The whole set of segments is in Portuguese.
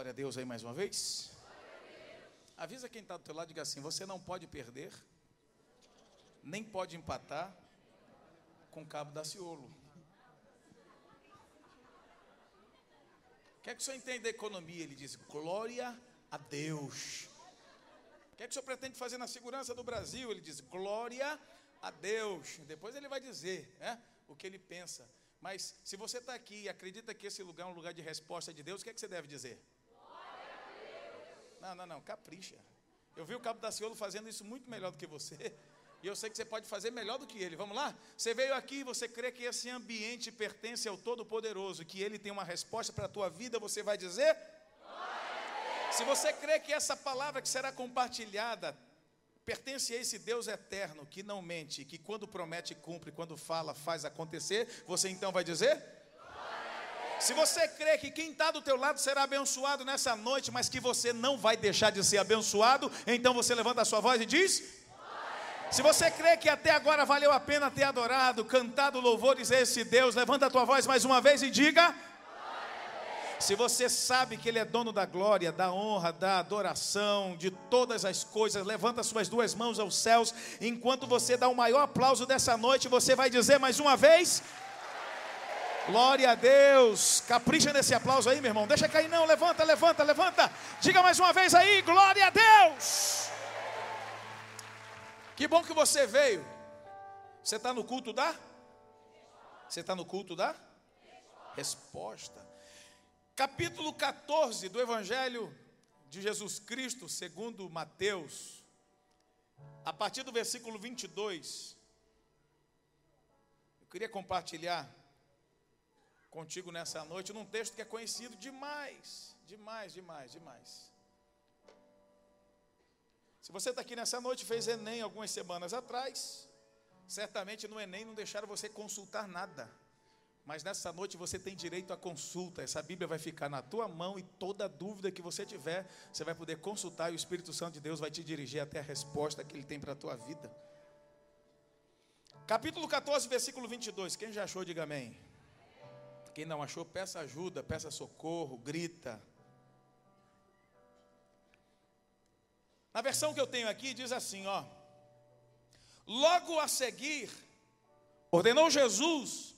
glória a Deus aí mais uma vez? Avisa quem está do teu lado diga assim: você não pode perder, nem pode empatar com cabo da Ciolo. Quer que o senhor entenda a economia? Ele diz: glória a Deus. O que é que o senhor pretende fazer na segurança do Brasil? Ele diz: glória a Deus. Depois ele vai dizer né, o que ele pensa. Mas se você está aqui e acredita que esse lugar é um lugar de resposta de Deus, o que é que você deve dizer? Não, não, não, capricha. Eu vi o Cabo da Ciolo fazendo isso muito melhor do que você. E eu sei que você pode fazer melhor do que ele. Vamos lá? Você veio aqui e você crê que esse ambiente pertence ao Todo-Poderoso, que ele tem uma resposta para a tua vida, você vai dizer? Se você crê que essa palavra que será compartilhada pertence a esse Deus eterno que não mente, que quando promete cumpre, quando fala faz acontecer, você então vai dizer? Se você crê que quem está do teu lado será abençoado nessa noite, mas que você não vai deixar de ser abençoado, então você levanta a sua voz e diz: se você crê que até agora valeu a pena ter adorado, cantado louvores a esse Deus, levanta a tua voz mais uma vez e diga: se você sabe que Ele é dono da glória, da honra, da adoração, de todas as coisas, levanta suas duas mãos aos céus, enquanto você dá o maior aplauso dessa noite, você vai dizer mais uma vez: Glória a Deus. Capricha nesse aplauso aí, meu irmão. Deixa cair, não. Levanta, levanta, levanta. Diga mais uma vez aí: Glória a Deus. Que bom que você veio. Você está no culto da? Você está no culto da? Resposta. Capítulo 14 do Evangelho de Jesus Cristo, segundo Mateus, a partir do versículo 22. Eu queria compartilhar contigo nessa noite num texto que é conhecido demais, demais, demais, demais. Se você está aqui nessa noite, fez Enem algumas semanas atrás, certamente no Enem não deixaram você consultar nada. Mas nessa noite você tem direito à consulta. Essa Bíblia vai ficar na tua mão e toda dúvida que você tiver, você vai poder consultar e o Espírito Santo de Deus vai te dirigir até a resposta que ele tem para a tua vida. Capítulo 14, versículo 22. Quem já achou, diga amém. Quem não achou, peça ajuda, peça socorro, grita. Na versão que eu tenho aqui diz assim, ó: Logo a seguir, ordenou Jesus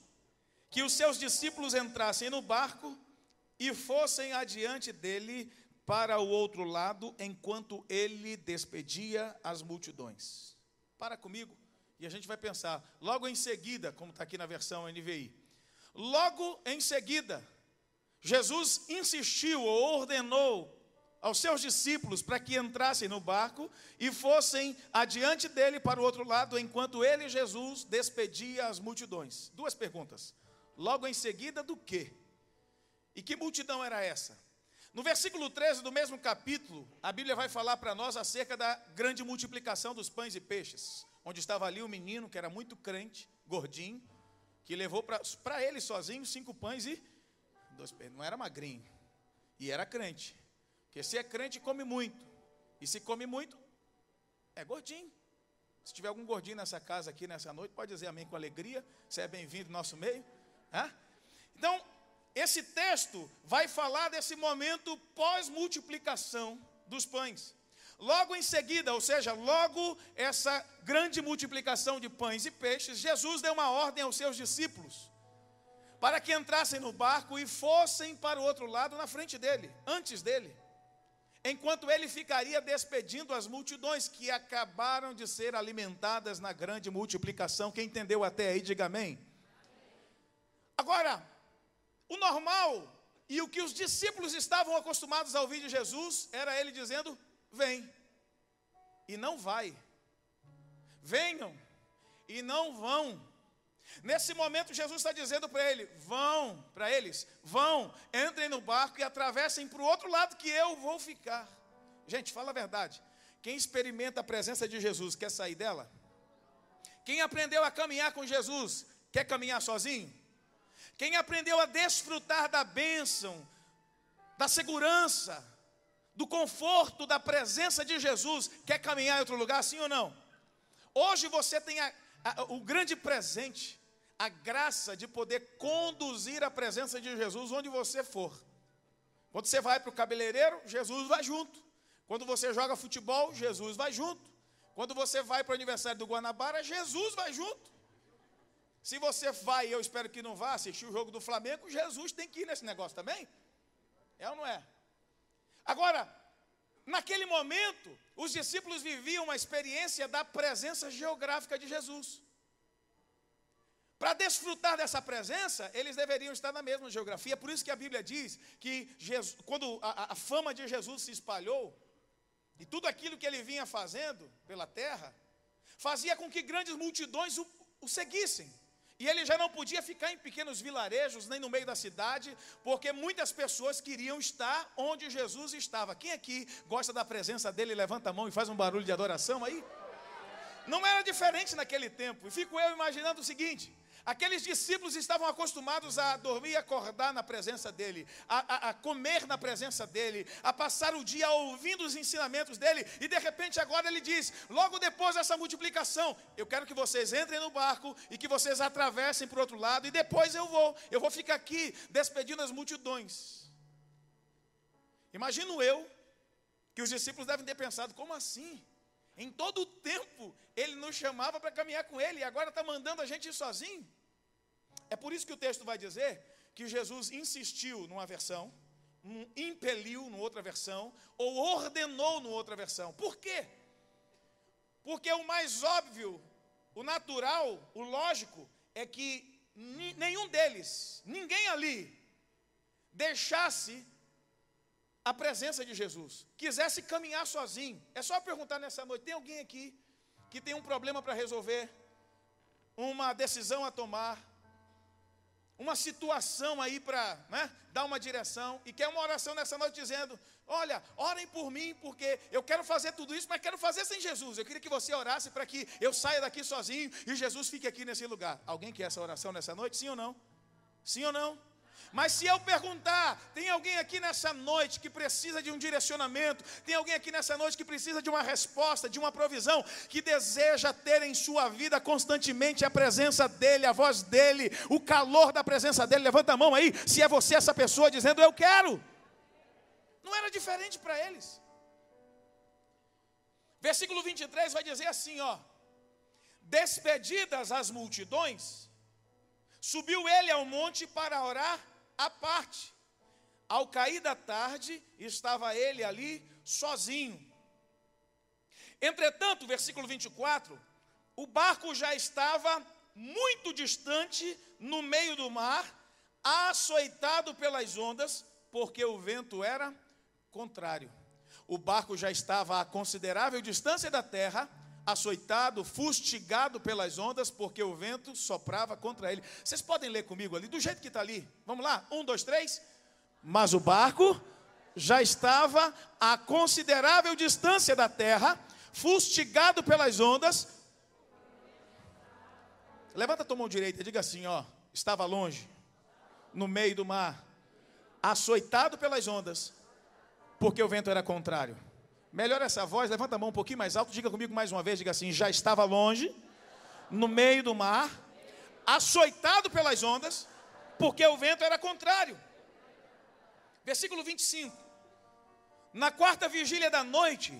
que os seus discípulos entrassem no barco e fossem adiante dele para o outro lado, enquanto ele despedia as multidões. Para comigo e a gente vai pensar, logo em seguida, como está aqui na versão NVI, logo em seguida, Jesus insistiu ou ordenou aos seus discípulos para que entrassem no barco e fossem adiante dele para o outro lado, enquanto ele, Jesus, despedia as multidões. Duas perguntas. Logo em seguida, do quê? E que multidão era essa? No versículo 13 do mesmo capítulo, a Bíblia vai falar para nós acerca da grande multiplicação dos pães e peixes, onde estava ali o menino que era muito crente, gordinho, que levou para ele sozinho cinco pães e dois peixes. Não era magrinho, e era crente. Porque se é crente, come muito. E se come muito, é gordinho. Se tiver algum gordinho nessa casa aqui nessa noite, pode dizer amém com alegria. Você é bem-vindo no nosso meio. Hã? Então, esse texto vai falar desse momento pós-multiplicação dos pães. Logo em seguida, ou seja, logo essa grande multiplicação de pães e peixes, Jesus deu uma ordem aos seus discípulos para que entrassem no barco e fossem para o outro lado na frente dele, antes dele enquanto ele ficaria despedindo as multidões que acabaram de ser alimentadas na grande multiplicação. Quem entendeu até aí, diga amém. Agora, o normal e o que os discípulos estavam acostumados a ouvir de Jesus era ele dizendo: Vem, e não vai. Venham, e não vão. Nesse momento, Jesus está dizendo para ele: vão, para eles, vão, entrem no barco e atravessem para o outro lado que eu vou ficar. Gente, fala a verdade. Quem experimenta a presença de Jesus quer sair dela? Quem aprendeu a caminhar com Jesus quer caminhar sozinho? Quem aprendeu a desfrutar da bênção, da segurança, do conforto, da presença de Jesus, quer caminhar em outro lugar, sim ou não? Hoje você tem a, a, o grande presente a graça de poder conduzir a presença de Jesus onde você for. Quando você vai para o cabeleireiro, Jesus vai junto. Quando você joga futebol, Jesus vai junto. Quando você vai para o aniversário do Guanabara, Jesus vai junto. Se você vai, eu espero que não vá, assistir o jogo do Flamengo, Jesus tem que ir nesse negócio também. É ou não é? Agora, naquele momento, os discípulos viviam uma experiência da presença geográfica de Jesus. Para desfrutar dessa presença, eles deveriam estar na mesma geografia. Por isso que a Bíblia diz que Jesus, quando a, a fama de Jesus se espalhou, e tudo aquilo que ele vinha fazendo pela terra, fazia com que grandes multidões o, o seguissem. E ele já não podia ficar em pequenos vilarejos, nem no meio da cidade, porque muitas pessoas queriam estar onde Jesus estava. Quem aqui gosta da presença dele, levanta a mão e faz um barulho de adoração aí? Não era diferente naquele tempo. E fico eu imaginando o seguinte: Aqueles discípulos estavam acostumados a dormir e acordar na presença dele, a, a, a, comer na presença dele, a passar o dia ouvindo os ensinamentos dele, e de repente agora ele diz: logo depois dessa multiplicação, eu quero que vocês entrem no barco e que vocês atravessem para o outro lado, e depois eu vou, eu vou ficar aqui despedindo as multidões. Imagino eu que os discípulos devem ter pensado: como assim? Em todo o tempo, ele nos chamava para caminhar com ele, e agora está mandando a gente ir sozinho. É por isso que o texto vai dizer que Jesus insistiu numa versão, impeliu numa outra versão, ou ordenou numa outra versão. Por quê? Porque o mais óbvio, o natural, o lógico, é que nenhum deles, ninguém ali, deixasse a presença de Jesus, quisesse caminhar sozinho, é só perguntar nessa noite: tem alguém aqui que tem um problema para resolver, uma decisão a tomar, uma situação aí para né, dar uma direção, e quer uma oração nessa noite dizendo: Olha, orem por mim, porque eu quero fazer tudo isso, mas quero fazer sem Jesus. Eu queria que você orasse para que eu saia daqui sozinho e Jesus fique aqui nesse lugar. Alguém quer essa oração nessa noite? Sim ou não? Sim ou não? Mas se eu perguntar, tem alguém aqui nessa noite que precisa de um direcionamento, tem alguém aqui nessa noite que precisa de uma resposta, de uma provisão, que deseja ter em sua vida constantemente a presença dEle, a voz dEle, o calor da presença dEle, levanta a mão aí, se é você essa pessoa dizendo eu quero. Não era diferente para eles. Versículo 23 vai dizer assim, ó: Despedidas as multidões, subiu ele ao monte para orar à parte. Ao cair da tarde, estava ele ali sozinho. Entretanto, versículo 24, o barco já estava muito distante no meio do mar, açoitado pelas ondas, porque o vento era contrário. O barco já estava a considerável distância da terra, açoitado, fustigado pelas ondas, porque o vento soprava contra ele. Vocês podem ler comigo ali, do jeito que está ali. Vamos lá? Um, dois, três. Mas o barco já estava a considerável distância da terra, fustigado pelas ondas. Levanta a tua mão direita diga assim: ó, estava longe, no meio do mar, açoitado pelas ondas, porque o vento era contrário. Melhor essa voz, levanta a mão um pouquinho mais alto, diga comigo mais uma vez, diga assim: já estava longe, no meio do mar, açoitado pelas ondas, porque o vento era contrário. Versículo 25. Na quarta vigília da noite,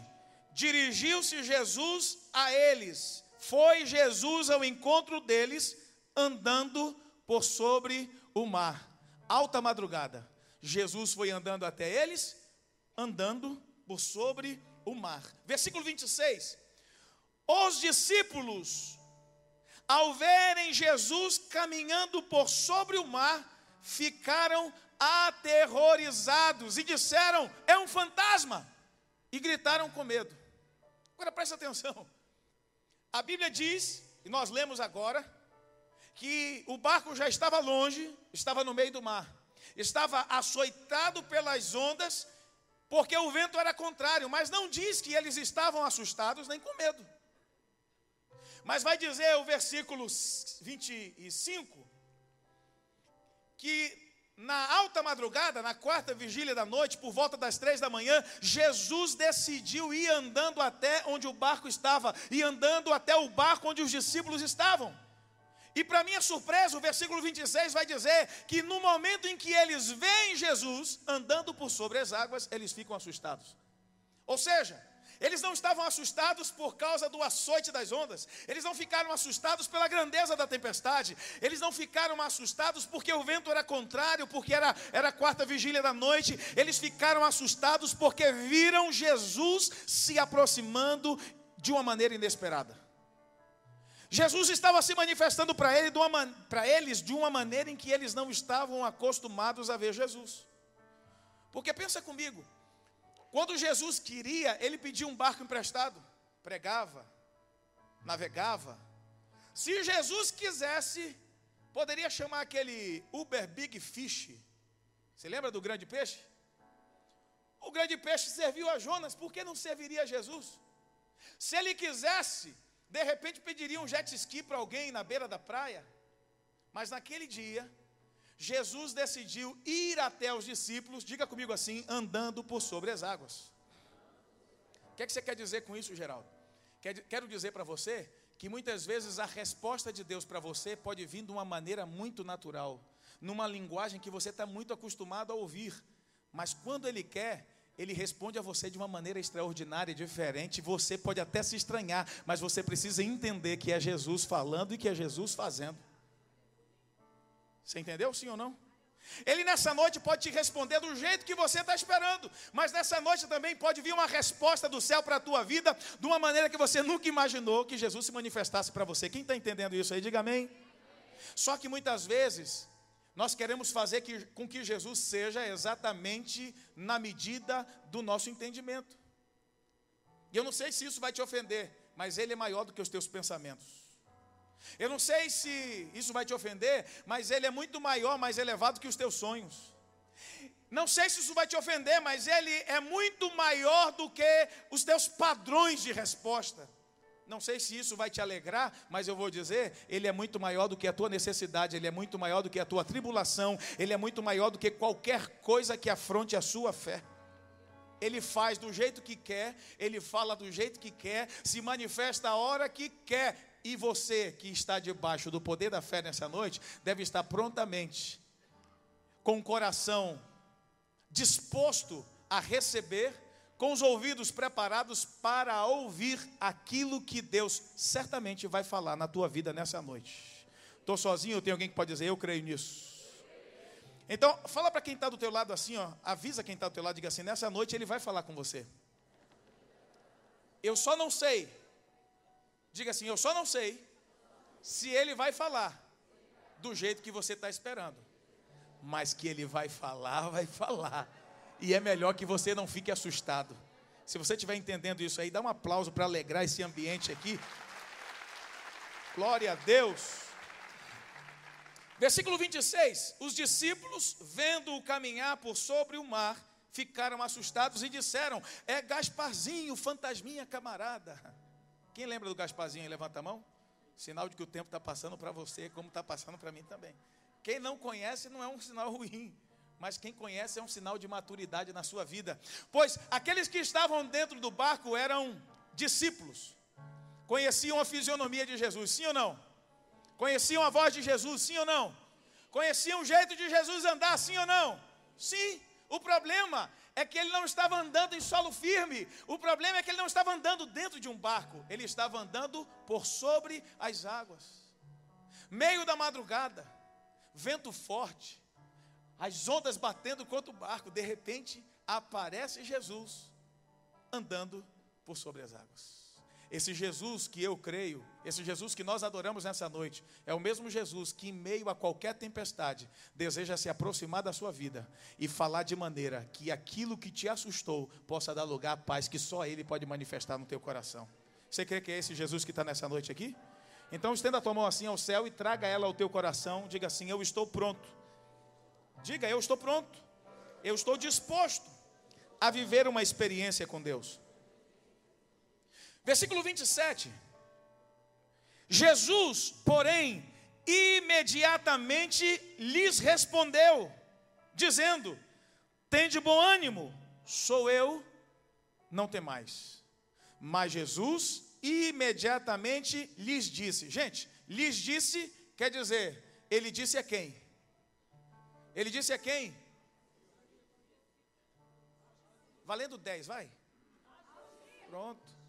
dirigiu-se Jesus a eles. Foi Jesus ao encontro deles, andando por sobre o mar. Alta madrugada. Jesus foi andando até eles, andando por sobre o mar. Versículo 26. Os discípulos, ao verem Jesus caminhando por sobre o mar, ficaram aterrorizados e disseram: É um fantasma! E gritaram com medo. Agora presta atenção. A Bíblia diz, e nós lemos agora, que o barco já estava longe, estava no meio do mar, estava açoitado pelas ondas porque o vento era contrário, mas não diz que eles estavam assustados nem com medo. Mas vai dizer o versículo 25 que na alta madrugada, na quarta vigília da noite, por volta das três da manhã, Jesus decidiu ir andando até onde o barco estava, e andando até o barco onde os discípulos estavam. E para minha surpresa, o versículo 26 vai dizer que no momento em que eles veem Jesus andando por sobre as águas, eles ficam assustados. Ou seja, eles não estavam assustados por causa do açoite das ondas, eles não ficaram assustados pela grandeza da tempestade, eles não ficaram assustados porque o vento era contrário, porque era, era a quarta vigília da noite, eles ficaram assustados porque viram Jesus se aproximando de uma maneira inesperada. Jesus estava se manifestando para ele eles de uma maneira em que eles não estavam acostumados a ver Jesus. Porque pensa comigo, quando Jesus queria, ele pedia um barco emprestado, pregava, navegava. Se Jesus quisesse, poderia chamar aquele Uber Big Fish. Você lembra do grande peixe? O grande peixe serviu a Jonas, por que não serviria a Jesus? Se ele quisesse, de repente pediria um jet ski para alguém na beira da praia. Mas naquele dia, Jesus decidiu ir até os discípulos, diga comigo assim, andando por sobre as águas. O que, é que você quer dizer com isso, Geraldo? Quero dizer para você que muitas vezes a resposta de Deus para você pode vir de uma maneira muito natural, numa linguagem que você está muito acostumado a ouvir, mas quando Ele quer, Ele responde a você de uma maneira extraordinária, diferente. Você pode até se estranhar, mas você precisa entender que é Jesus falando e que é Jesus fazendo. Você entendeu, sim ou não? Ele nessa noite pode te responder do jeito que você está esperando, mas nessa noite também pode vir uma resposta do céu para a tua vida, de uma maneira que você nunca imaginou que Jesus se manifestasse para você. Quem está entendendo isso aí, diga amém. Só que muitas vezes nós queremos fazer que, com que Jesus seja exatamente na medida do nosso entendimento. E eu não sei se isso vai te ofender, mas Ele é maior do que os teus pensamentos. Eu não sei se isso vai te ofender, mas ele é muito maior, mais elevado que os teus sonhos. Não sei se isso vai te ofender, mas ele é muito maior do que os teus padrões de resposta. Não sei se isso vai te alegrar, mas eu vou dizer: Ele é muito maior do que a tua necessidade, Ele é muito maior do que a tua tribulação, Ele é muito maior do que qualquer coisa que afronte a sua fé. Ele faz do jeito que quer, Ele fala do jeito que quer, se manifesta a hora que quer, e você que está debaixo do poder da fé nessa noite, deve estar prontamente, com o coração disposto a receber, com os ouvidos preparados para ouvir aquilo que Deus certamente vai falar na tua vida nessa noite. Estou sozinho, tem alguém que pode dizer, eu creio nisso. Então, fala para quem está do teu lado assim, ó, avisa quem está do teu lado, diga assim, nessa noite ele vai falar com você. Eu só não sei Diga assim: Eu só não sei se ele vai falar do jeito que você está esperando, mas que ele vai falar, vai falar. E é melhor que você não fique assustado. Se você estiver entendendo isso aí, dá um aplauso para alegrar esse ambiente aqui. Glória a Deus. Versículo 26: Os discípulos, vendo-o caminhar por sobre o mar, ficaram assustados e disseram: É Gasparzinho, fantasminha camarada. Quem lembra do Gasparzinho? Levanta a mão. Sinal de que o tempo está passando para você, como está passando para mim também. Quem não conhece não é um sinal ruim, mas quem conhece é um sinal de maturidade na sua vida. Pois aqueles que estavam dentro do barco eram discípulos, conheciam a fisionomia de Jesus, sim ou não? Conheciam a voz de Jesus, sim ou não? Conheciam o jeito de Jesus andar, sim ou não? Sim. O problema é que ele não estava andando em solo firme. O problema é que ele não estava andando dentro de um barco. Ele estava andando por sobre as águas. Meio da madrugada, vento forte, as ondas batendo contra o barco. De repente, aparece Jesus andando por sobre as águas. Esse Jesus que eu creio, esse Jesus que nós adoramos nessa noite, é o mesmo Jesus que, em meio a qualquer tempestade, deseja se aproximar da sua vida e falar de maneira que aquilo que te assustou possa dar lugar à paz que só Ele pode manifestar no teu coração. Você crê que é esse Jesus que está nessa noite aqui? Então estenda a tua mão assim ao céu e traga ela ao teu coração. Diga assim: Eu estou pronto. Diga, eu estou pronto. Eu estou disposto a viver uma experiência com Deus. Versículo 27. Jesus, porém, imediatamente lhes respondeu, dizendo: Tende bom ânimo, sou eu, não tem mais. Mas Jesus imediatamente lhes disse, gente, lhes disse quer dizer, ele disse a quem? Ele disse a quem? Valendo 10, vai. Pronto.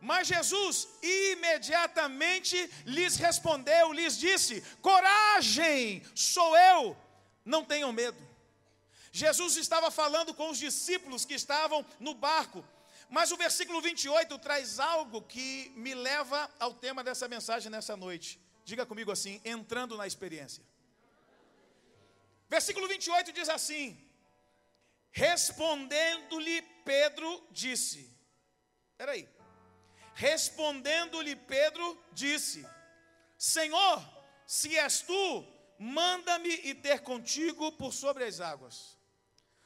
Mas Jesus imediatamente lhes respondeu, lhes disse: Coragem, sou eu, não tenham medo. Jesus estava falando com os discípulos que estavam no barco, mas o versículo 28 traz algo que me leva ao tema dessa mensagem nessa noite. Diga comigo assim: entrando na experiência. Versículo 28 diz assim: Respondendo-lhe Pedro, disse: Peraí. Respondendo-lhe Pedro, disse: Senhor, se és tu, manda-me ir ter contigo por sobre as águas.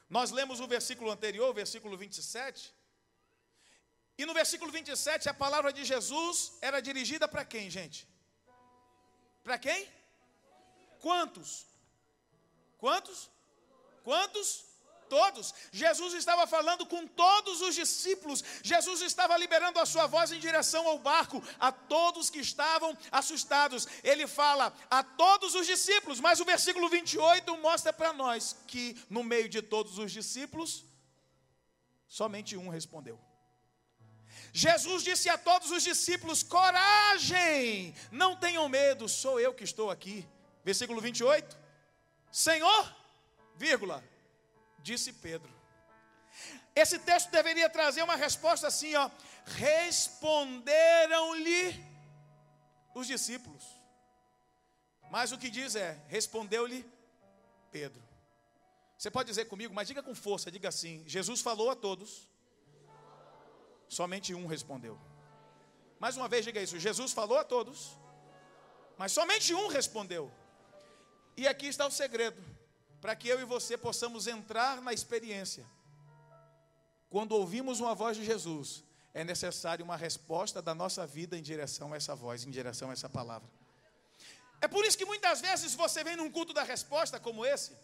Nós lemos o versículo anterior, o versículo 27. E no versículo 27, a palavra de Jesus era dirigida para quem, gente? Para quem? Quantos? Quantos? Quantos? Todos. Jesus estava falando com todos os discípulos. Jesus estava liberando a sua voz em direção ao barco, a todos que estavam assustados. Ele fala a todos os discípulos, mas o versículo 28 mostra para nós que no meio de todos os discípulos, somente um respondeu. Jesus disse a todos os discípulos: coragem, não tenham medo, sou eu que estou aqui. Versículo 28. Senhor, vírgula, disse Pedro. Esse texto deveria trazer uma resposta assim, ó. Responderam-lhe os discípulos. Mas o que diz é: respondeu-lhe Pedro. Você pode dizer comigo, mas diga com força, diga assim: Jesus falou a todos, somente um respondeu. Mais uma vez, diga isso: Jesus falou a todos, mas somente um respondeu. E aqui está o segredo para que eu e você possamos entrar na experiência. Quando ouvimos uma voz de Jesus, é necessário uma resposta da nossa vida em direção a essa voz, em direção a essa palavra. É por isso que muitas vezes você vem num culto da resposta como esse.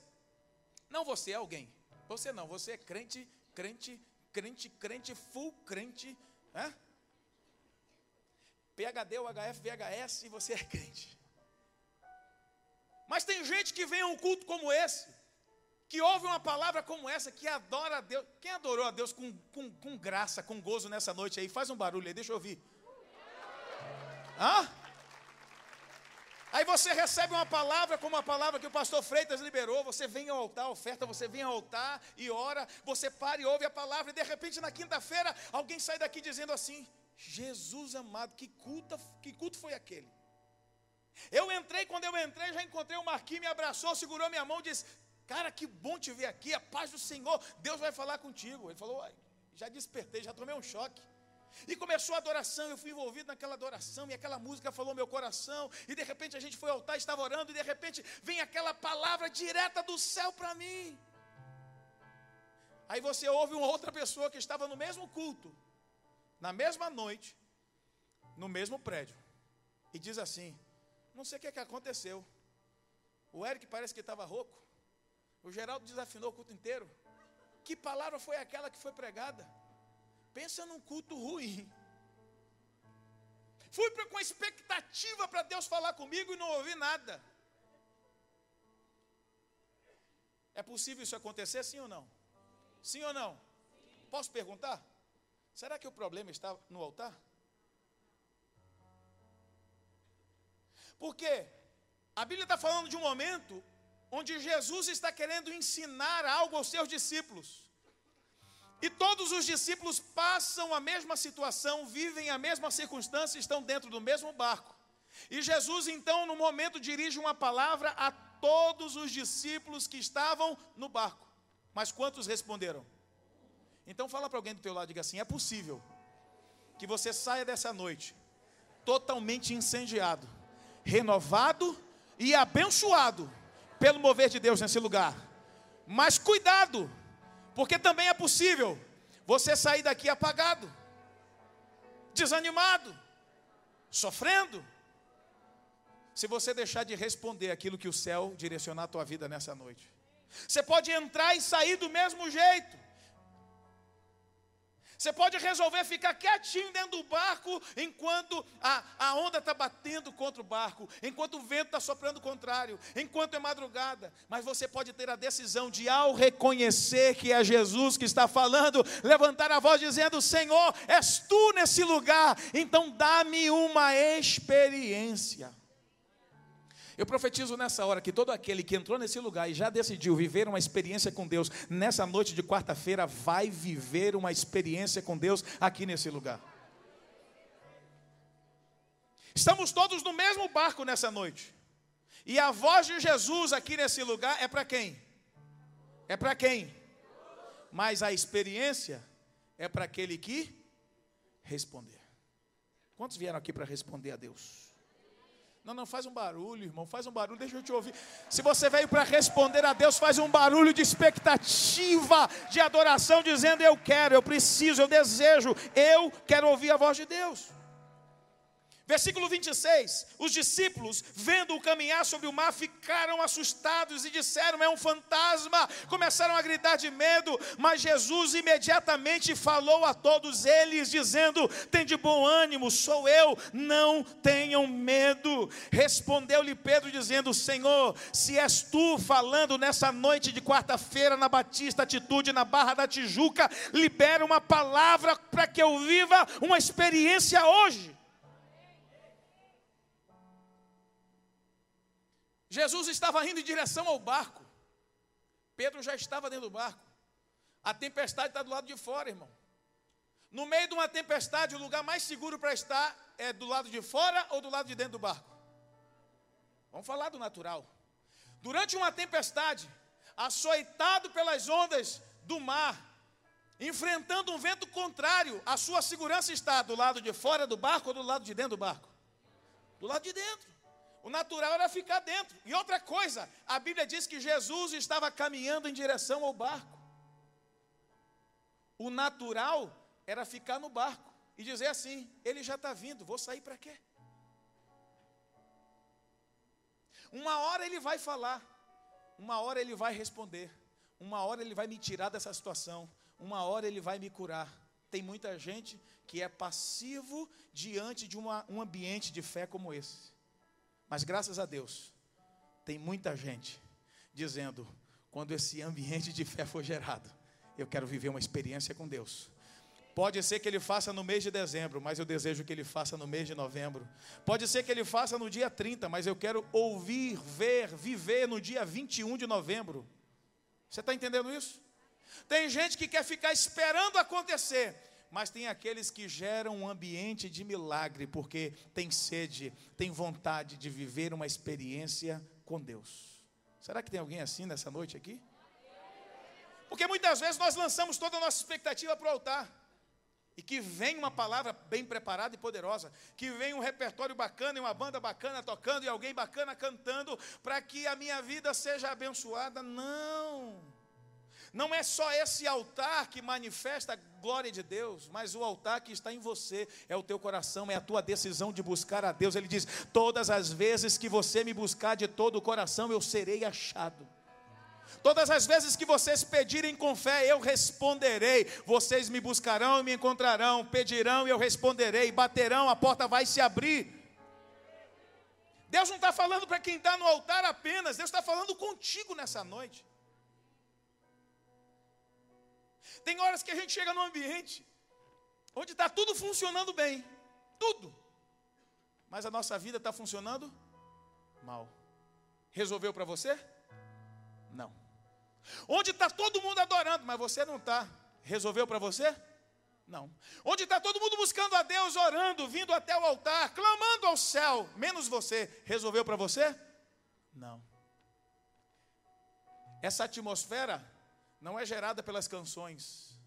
Não você é alguém. Você não, você é crente, crente, crente, crente, full crente. Né? PHD, UHF, VHS, você é crente. Mas tem gente que vem a um culto como esse, que ouve uma palavra como essa, que adora a Deus. Quem adorou a Deus com, com, com graça, com gozo nessa noite aí? Faz um barulho aí, deixa eu ouvir. Hã? Aí você recebe uma palavra como a palavra que o pastor Freitas liberou, você vem ao altar, oferta, você vem ao altar e ora, você para e ouve a palavra, e de repente na quinta-feira alguém sai daqui dizendo assim: Jesus amado, que culto, que culto foi aquele? Eu entrei, quando eu entrei, já encontrei o Marquinhos, me abraçou, segurou minha mão e disse: Cara, que bom te ver aqui, a paz do Senhor, Deus vai falar contigo. Ele falou: Já despertei, já tomei um choque. E começou a adoração, eu fui envolvido naquela adoração, e aquela música falou meu coração, e de repente a gente foi ao altar, estava orando, e de repente vem aquela palavra direta do céu para mim. Aí você ouve uma outra pessoa que estava no mesmo culto, na mesma noite, no mesmo prédio, e diz assim: não sei o que, é que aconteceu. O Eric parece que estava rouco. O Geraldo desafinou o culto inteiro. Que palavra foi aquela que foi pregada? Pensa num culto ruim. Fui com expectativa para Deus falar comigo e não ouvi nada. É possível isso acontecer, sim ou não? Sim ou não? Posso perguntar? Será que o problema está no altar? Porque a Bíblia está falando de um momento onde Jesus está querendo ensinar algo aos seus discípulos. E todos os discípulos passam a mesma situação, vivem a mesma circunstância, estão dentro do mesmo barco. E Jesus, então, no momento, dirige uma palavra a todos os discípulos que estavam no barco. Mas quantos responderam? Então fala para alguém do teu lado, diga assim: é possível que você saia dessa noite totalmente incendiado renovado e abençoado pelo mover de Deus nesse lugar. Mas cuidado, porque também é possível você sair daqui apagado, desanimado, sofrendo, se você deixar de responder aquilo que o céu direcionar a tua vida nessa noite. Você pode entrar e sair do mesmo jeito. Você pode resolver ficar quietinho dentro do barco enquanto a, a onda está batendo contra o barco, enquanto o vento está soprando contrário, enquanto é madrugada. Mas você pode ter a decisão de, ao reconhecer que é Jesus que está falando, levantar a voz dizendo: Senhor, és tu nesse lugar, então dá-me uma experiência. Eu profetizo nessa hora que todo aquele que entrou nesse lugar e já decidiu viver uma experiência com Deus, nessa noite de quarta-feira, vai viver uma experiência com Deus aqui nesse lugar. Estamos todos no mesmo barco nessa noite. E a voz de Jesus aqui nesse lugar é para quem? É para quem? Mas a experiência é para aquele que responder. Quantos vieram aqui para responder a Deus? Não, não, faz um barulho, irmão, faz um barulho, deixa eu te ouvir. Se você veio para responder a Deus, faz um barulho de expectativa, de adoração, dizendo: Eu quero, eu preciso, eu desejo, eu quero ouvir a voz de Deus. Versículo 26: Os discípulos, vendo-o caminhar sobre o mar, ficaram assustados e disseram: É um fantasma. Começaram a gritar de medo, mas Jesus imediatamente falou a todos eles, dizendo: Tem de bom ânimo, sou eu, não tenham medo. Respondeu-lhe Pedro, dizendo: Senhor, se és tu falando nessa noite de quarta-feira na Batista Atitude, na Barra da Tijuca, libera uma palavra para que eu viva uma experiência hoje. Jesus estava indo em direção ao barco. Pedro já estava dentro do barco. A tempestade está do lado de fora, irmão. No meio de uma tempestade, o lugar mais seguro para estar é do lado de fora ou do lado de dentro do barco? Vamos falar do natural. Durante uma tempestade, açoitado pelas ondas do mar, enfrentando um vento contrário, a sua segurança está do lado de fora do barco ou do lado de dentro do barco? Do lado de dentro. O natural era ficar dentro. E outra coisa, a Bíblia diz que Jesus estava caminhando em direção ao barco. O natural era ficar no barco e dizer assim: ele já está vindo, vou sair para quê? Uma hora ele vai falar, uma hora ele vai responder, uma hora ele vai me tirar dessa situação, uma hora ele vai me curar. Tem muita gente que é passivo diante de uma, um ambiente de fé como esse. Mas graças a Deus, tem muita gente dizendo: quando esse ambiente de fé for gerado, eu quero viver uma experiência com Deus. Pode ser que ele faça no mês de dezembro, mas eu desejo que ele faça no mês de novembro. Pode ser que ele faça no dia 30, mas eu quero ouvir, ver, viver no dia 21 de novembro. Você está entendendo isso? Tem gente que quer ficar esperando acontecer mas tem aqueles que geram um ambiente de milagre, porque tem sede, tem vontade de viver uma experiência com Deus. Será que tem alguém assim nessa noite aqui? Porque muitas vezes nós lançamos toda a nossa expectativa para o altar. E que vem uma palavra bem preparada e poderosa, que vem um repertório bacana e uma banda bacana tocando e alguém bacana cantando, para que a minha vida seja abençoada. Não. Não é só esse altar que manifesta a glória de Deus, mas o altar que está em você, é o teu coração, é a tua decisão de buscar a Deus. Ele diz: Todas as vezes que você me buscar de todo o coração, eu serei achado. Todas as vezes que vocês pedirem com fé, eu responderei. Vocês me buscarão e me encontrarão, pedirão e eu responderei, baterão, a porta vai se abrir. Deus não está falando para quem está no altar apenas, Deus está falando contigo nessa noite. Tem horas que a gente chega num ambiente onde está tudo funcionando bem, tudo, mas a nossa vida está funcionando mal. Resolveu para você? Não. Onde está todo mundo adorando, mas você não está. Resolveu para você? Não. Onde está todo mundo buscando a Deus, orando, vindo até o altar, clamando ao céu, menos você. Resolveu para você? Não. Essa atmosfera não é gerada pelas canções.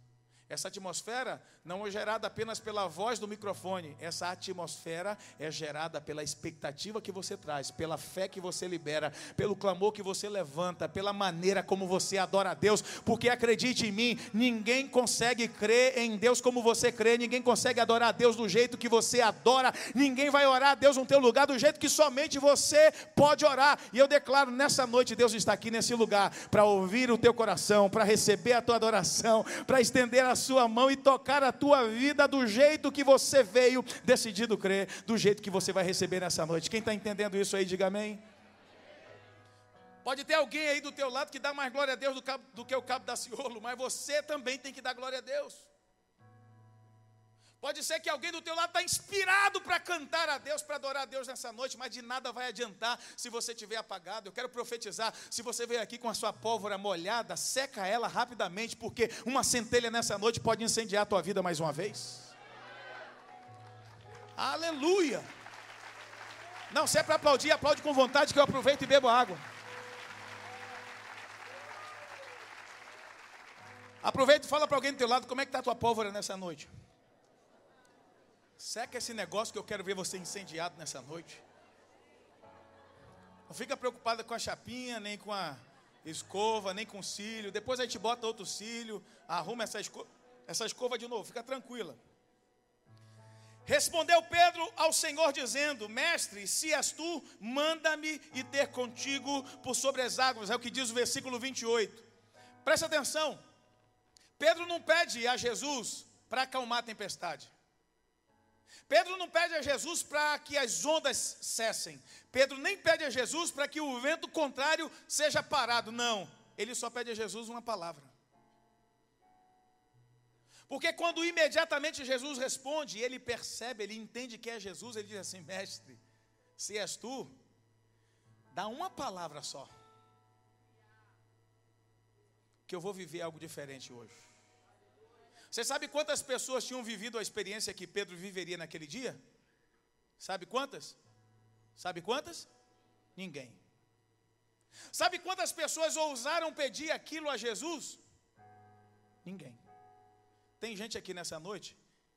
Essa atmosfera não é gerada apenas pela voz do microfone, essa atmosfera é gerada pela expectativa que você traz, pela fé que você libera, pelo clamor que você levanta, pela maneira como você adora a Deus, porque acredite em mim, ninguém consegue crer em Deus como você crê, ninguém consegue adorar a Deus do jeito que você adora, ninguém vai orar a Deus no teu lugar do jeito que somente você pode orar. E eu declaro nessa noite Deus está aqui nesse lugar para ouvir o teu coração, para receber a tua adoração, para estender a sua mão e tocar a tua vida do jeito que você veio decidido crer, do jeito que você vai receber nessa noite. Quem está entendendo isso aí, diga amém. Pode ter alguém aí do teu lado que dá mais glória a Deus do, cabo, do que o cabo da ciolo, mas você também tem que dar glória a Deus. Pode ser que alguém do teu lado está inspirado para cantar a Deus, para adorar a Deus nessa noite, mas de nada vai adiantar se você estiver apagado. Eu quero profetizar: se você veio aqui com a sua pólvora molhada, seca ela rapidamente, porque uma centelha nessa noite pode incendiar a tua vida mais uma vez. Aleluia! Não, se é para aplaudir, aplaude com vontade, que eu aproveito e bebo água. Aproveita e fala para alguém do teu lado como é que está a tua pólvora nessa noite. Seca esse negócio que eu quero ver você incendiado nessa noite. Não fica preocupada com a chapinha, nem com a escova, nem com o cílio. Depois a gente bota outro cílio, arruma essa escova, essa escova de novo, fica tranquila. Respondeu Pedro ao Senhor, dizendo: Mestre, se és tu, manda-me e ter contigo por sobre as águas. É o que diz o versículo 28. Presta atenção. Pedro não pede a Jesus para acalmar a tempestade. Pedro não pede a Jesus para que as ondas cessem. Pedro nem pede a Jesus para que o vento contrário seja parado. Não. Ele só pede a Jesus uma palavra. Porque quando imediatamente Jesus responde, ele percebe, ele entende que é Jesus, ele diz assim: Mestre, se és tu, dá uma palavra só. Que eu vou viver algo diferente hoje. Você sabe quantas pessoas tinham vivido a experiência que Pedro viveria naquele dia? Sabe quantas? Sabe quantas? Ninguém. Sabe quantas pessoas ousaram pedir aquilo a Jesus? Ninguém. Tem gente aqui nessa noite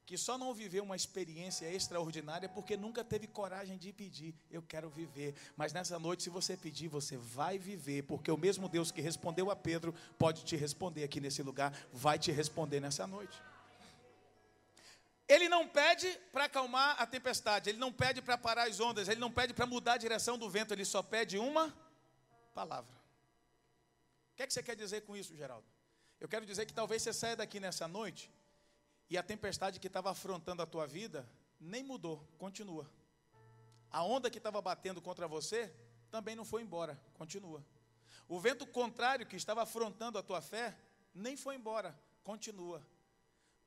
que só não viveu uma experiência extraordinária porque nunca teve coragem de pedir. Eu quero viver. Mas nessa noite, se você pedir, você vai viver, porque o mesmo Deus que respondeu a Pedro pode te responder aqui nesse lugar, vai te responder nessa noite. Ele não pede para acalmar a tempestade, ele não pede para parar as ondas, ele não pede para mudar a direção do vento, ele só pede uma palavra. O que, é que você quer dizer com isso, Geraldo? Eu quero dizer que talvez você saia daqui nessa noite e a tempestade que estava afrontando a tua vida nem mudou, continua. A onda que estava batendo contra você também não foi embora, continua. O vento contrário que estava afrontando a tua fé nem foi embora, continua.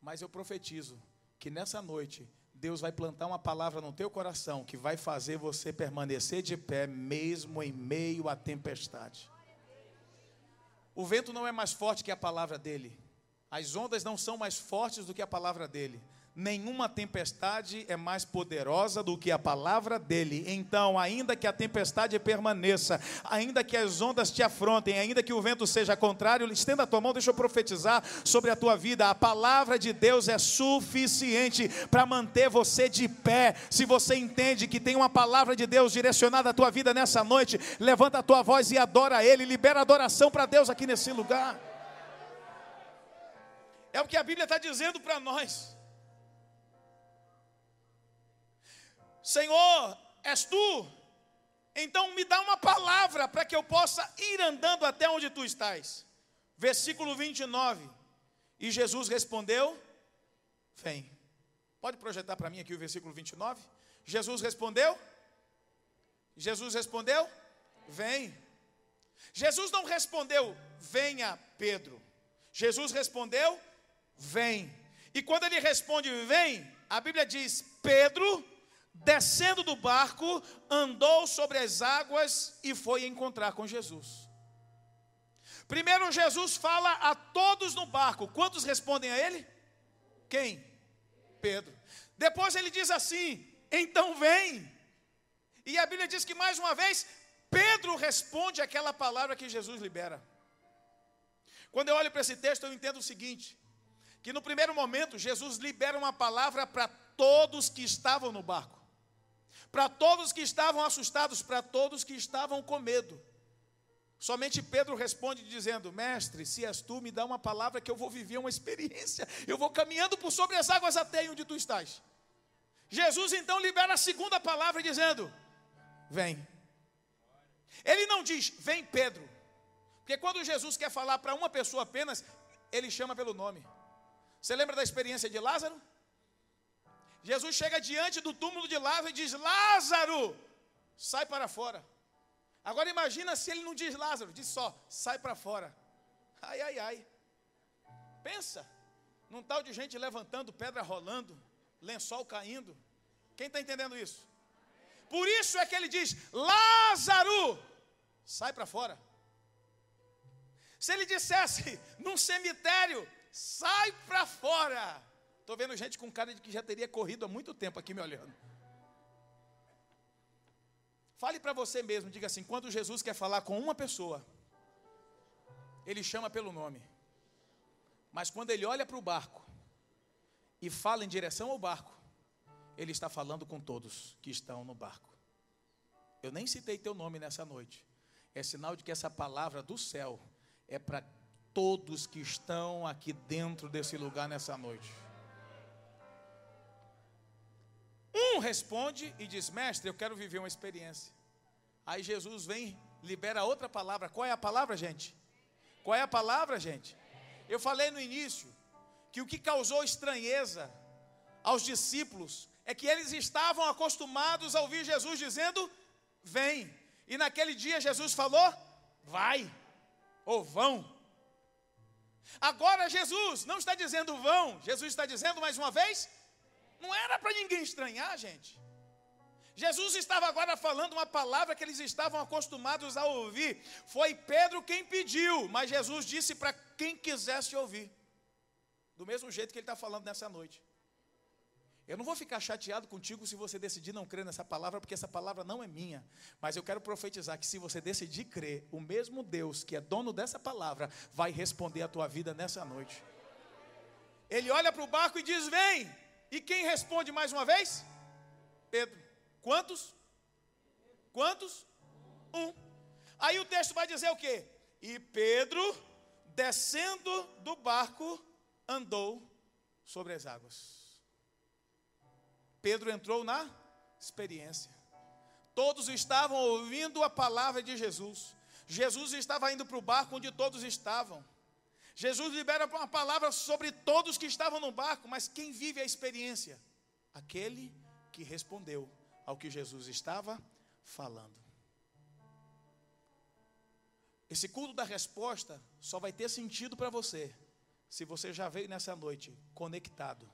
Mas eu profetizo que nessa noite Deus vai plantar uma palavra no teu coração que vai fazer você permanecer de pé mesmo em meio à tempestade. O vento não é mais forte que a palavra dele. As ondas não são mais fortes do que a palavra dele. Nenhuma tempestade é mais poderosa do que a palavra dele. Então, ainda que a tempestade permaneça, ainda que as ondas te afrontem, ainda que o vento seja contrário, estenda a tua mão, deixa eu profetizar sobre a tua vida. A palavra de Deus é suficiente para manter você de pé. Se você entende que tem uma palavra de Deus direcionada à tua vida nessa noite, levanta a tua voz e adora Ele, libera adoração para Deus aqui nesse lugar. É o que a Bíblia está dizendo para nós. Senhor, és tu, então me dá uma palavra para que eu possa ir andando até onde tu estás. Versículo 29. E Jesus respondeu: Vem. Pode projetar para mim aqui o versículo 29? Jesus respondeu: Jesus respondeu: Vem. Jesus não respondeu: Venha, Pedro. Jesus respondeu: vem. E quando ele responde, vem, a Bíblia diz: Pedro, descendo do barco, andou sobre as águas e foi encontrar com Jesus. Primeiro, Jesus fala a todos no barco. Quantos respondem a ele? Quem? Pedro. Depois ele diz assim: então vem. E a Bíblia diz que mais uma vez, Pedro responde aquela palavra que Jesus libera. Quando eu olho para esse texto, eu entendo o seguinte: que no primeiro momento Jesus libera uma palavra para todos que estavam no barco, para todos que estavam assustados, para todos que estavam com medo. Somente Pedro responde dizendo: Mestre, se és tu, me dá uma palavra que eu vou viver uma experiência. Eu vou caminhando por sobre as águas até onde tu estás. Jesus então libera a segunda palavra dizendo: Vem. Ele não diz, vem Pedro. Porque quando Jesus quer falar para uma pessoa apenas, ele chama pelo nome. Você lembra da experiência de Lázaro? Jesus chega diante do túmulo de Lázaro e diz: Lázaro, sai para fora. Agora imagina se ele não diz Lázaro, diz só, sai para fora. Ai, ai, ai. Pensa, num tal de gente levantando, pedra rolando, lençol caindo. Quem está entendendo isso? Por isso é que ele diz: Lázaro, sai para fora. Se ele dissesse num cemitério, sai para fora. Estou vendo gente com cara de que já teria corrido há muito tempo aqui me olhando. Fale para você mesmo, diga assim: quando Jesus quer falar com uma pessoa, ele chama pelo nome. Mas quando ele olha para o barco e fala em direção ao barco, ele está falando com todos que estão no barco. Eu nem citei teu nome nessa noite. É sinal de que essa palavra do céu é para todos que estão aqui dentro desse lugar nessa noite. Um responde e diz: Mestre, eu quero viver uma experiência. Aí Jesus vem, libera outra palavra. Qual é a palavra, gente? Qual é a palavra, gente? Eu falei no início que o que causou estranheza aos discípulos é que eles estavam acostumados a ouvir Jesus dizendo: Vem. E naquele dia Jesus falou: Vai, ou vão. Agora Jesus não está dizendo vão, Jesus está dizendo mais uma vez: não era para ninguém estranhar, gente. Jesus estava agora falando uma palavra que eles estavam acostumados a ouvir. Foi Pedro quem pediu, mas Jesus disse para quem quisesse ouvir. Do mesmo jeito que ele está falando nessa noite. Eu não vou ficar chateado contigo se você decidir não crer nessa palavra, porque essa palavra não é minha. Mas eu quero profetizar que se você decidir crer, o mesmo Deus que é dono dessa palavra vai responder a tua vida nessa noite. Ele olha para o barco e diz: Vem. E quem responde mais uma vez? Pedro. Quantos? Quantos? Um. Aí o texto vai dizer o quê? E Pedro, descendo do barco, andou sobre as águas. Pedro entrou na experiência. Todos estavam ouvindo a palavra de Jesus. Jesus estava indo para o barco onde todos estavam. Jesus libera uma palavra sobre todos que estavam no barco, mas quem vive a experiência? Aquele que respondeu ao que Jesus estava falando. Esse culto da resposta só vai ter sentido para você se você já veio nessa noite conectado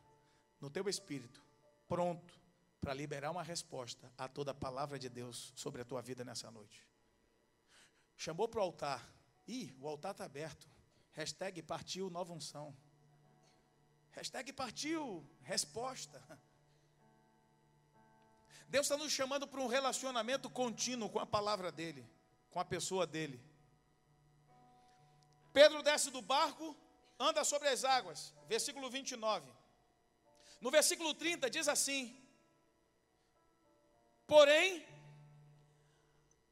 no teu espírito, pronto para liberar uma resposta a toda a palavra de Deus sobre a tua vida nessa noite. Chamou para o altar. Ih, o altar está aberto. Hashtag partiu nova unção. Hashtag partiu resposta. Deus está nos chamando para um relacionamento contínuo com a palavra dEle, com a pessoa dEle. Pedro desce do barco, anda sobre as águas. Versículo 29. No versículo 30 diz assim: Porém,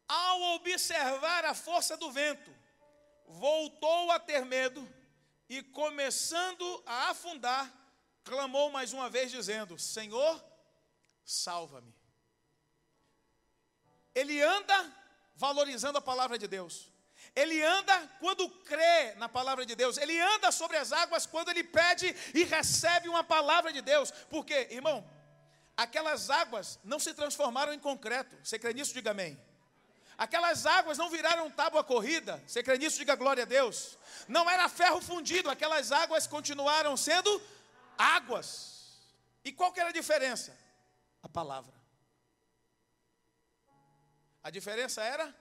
ao observar a força do vento, voltou a ter medo e, começando a afundar, clamou mais uma vez, dizendo: Senhor, salva-me. Ele anda valorizando a palavra de Deus. Ele anda quando crê na palavra de Deus. Ele anda sobre as águas quando ele pede e recebe uma palavra de Deus. Porque, irmão, aquelas águas não se transformaram em concreto. Você crê nisso? Diga amém. Aquelas águas não viraram tábua corrida. Você crê nisso? Diga glória a Deus. Não era ferro fundido, aquelas águas continuaram sendo águas. E qual que era a diferença? A palavra. A diferença era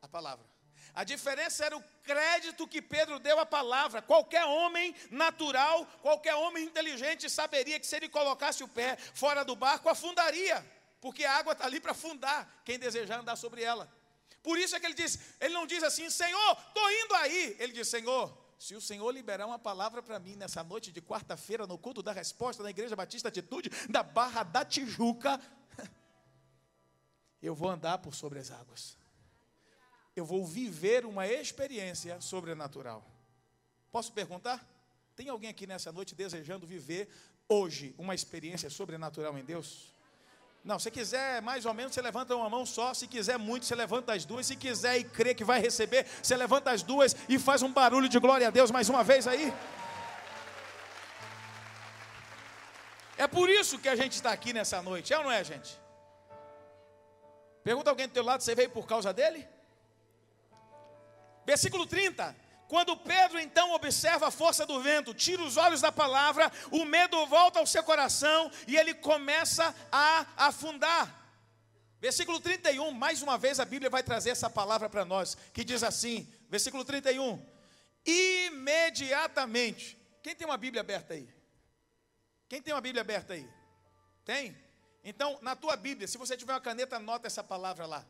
a palavra. A diferença era o crédito que Pedro deu à palavra. Qualquer homem natural, qualquer homem inteligente saberia que se ele colocasse o pé fora do barco, afundaria porque a água está ali para afundar quem desejar andar sobre ela. Por isso é que ele diz, ele não diz assim, Senhor, estou indo aí. Ele diz, Senhor, se o Senhor liberar uma palavra para mim nessa noite de quarta-feira, no culto da resposta na Igreja Batista Atitude, da Barra da Tijuca, eu vou andar por sobre as águas. Eu vou viver uma experiência sobrenatural. Posso perguntar? Tem alguém aqui nessa noite desejando viver hoje uma experiência sobrenatural em Deus? Não, se quiser mais ou menos, você levanta uma mão só. Se quiser muito, você levanta as duas. Se quiser e crer que vai receber, você levanta as duas e faz um barulho de glória a Deus mais uma vez aí. É por isso que a gente está aqui nessa noite, é ou não é, gente? Pergunta alguém do teu lado, você veio por causa dele? Versículo 30. Quando Pedro então observa a força do vento, tira os olhos da palavra, o medo volta ao seu coração e ele começa a afundar. Versículo 31, mais uma vez a Bíblia vai trazer essa palavra para nós, que diz assim, versículo 31. Imediatamente. Quem tem uma Bíblia aberta aí? Quem tem uma Bíblia aberta aí? Tem? Então, na tua Bíblia, se você tiver uma caneta, anota essa palavra lá.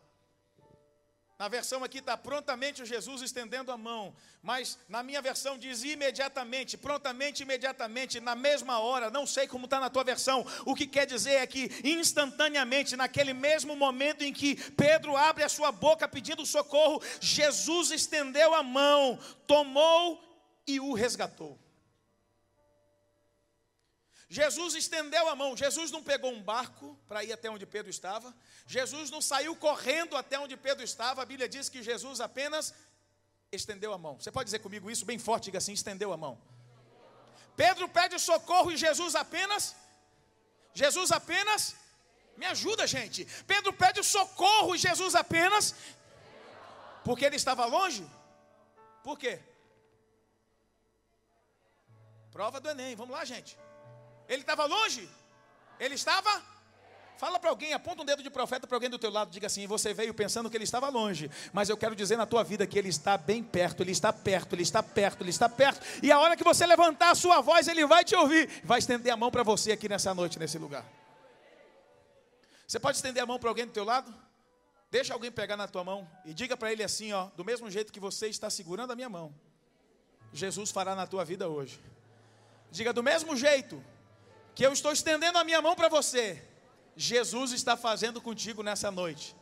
Na versão aqui está prontamente Jesus estendendo a mão, mas na minha versão diz imediatamente, prontamente, imediatamente, na mesma hora. Não sei como está na tua versão. O que quer dizer é que instantaneamente, naquele mesmo momento em que Pedro abre a sua boca pedindo socorro, Jesus estendeu a mão, tomou e o resgatou. Jesus estendeu a mão. Jesus não pegou um barco para ir até onde Pedro estava. Jesus não saiu correndo até onde Pedro estava. A Bíblia diz que Jesus apenas estendeu a mão. Você pode dizer comigo isso bem forte, diga assim: estendeu a mão. Pedro pede socorro e Jesus apenas. Jesus apenas. Me ajuda, gente. Pedro pede socorro e Jesus apenas. Porque ele estava longe? Por quê? Prova do Enem. Vamos lá, gente. Ele estava longe? Ele estava? Fala para alguém, aponta um dedo de profeta para alguém do teu lado, diga assim: você veio pensando que ele estava longe, mas eu quero dizer na tua vida que ele está bem perto, ele está perto, ele está perto, ele está perto, e a hora que você levantar a sua voz, ele vai te ouvir, vai estender a mão para você aqui nessa noite, nesse lugar. Você pode estender a mão para alguém do teu lado? Deixa alguém pegar na tua mão e diga para ele assim, ó, do mesmo jeito que você está segurando a minha mão, Jesus fará na tua vida hoje. Diga do mesmo jeito que eu estou estendendo a minha mão para você, Jesus está fazendo contigo nessa noite.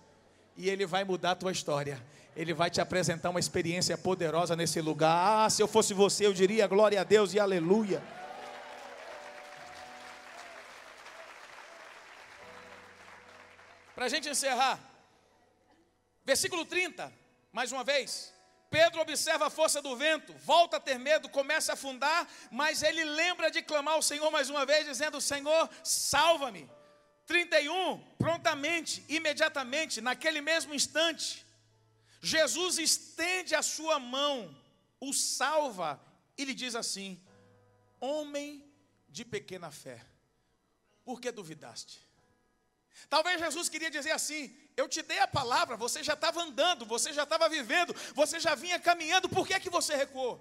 E Ele vai mudar a tua história. Ele vai te apresentar uma experiência poderosa nesse lugar. Ah, se eu fosse você, eu diria glória a Deus e aleluia. Para a gente encerrar, versículo 30, mais uma vez. Pedro observa a força do vento, volta a ter medo, começa a afundar, mas ele lembra de clamar ao Senhor mais uma vez, dizendo: Senhor, salva-me. 31, prontamente, imediatamente, naquele mesmo instante, Jesus estende a sua mão, o salva e lhe diz assim: Homem de pequena fé, por que duvidaste? Talvez Jesus queria dizer assim: eu te dei a palavra, você já estava andando, você já estava vivendo, você já vinha caminhando, por que, é que você recuou?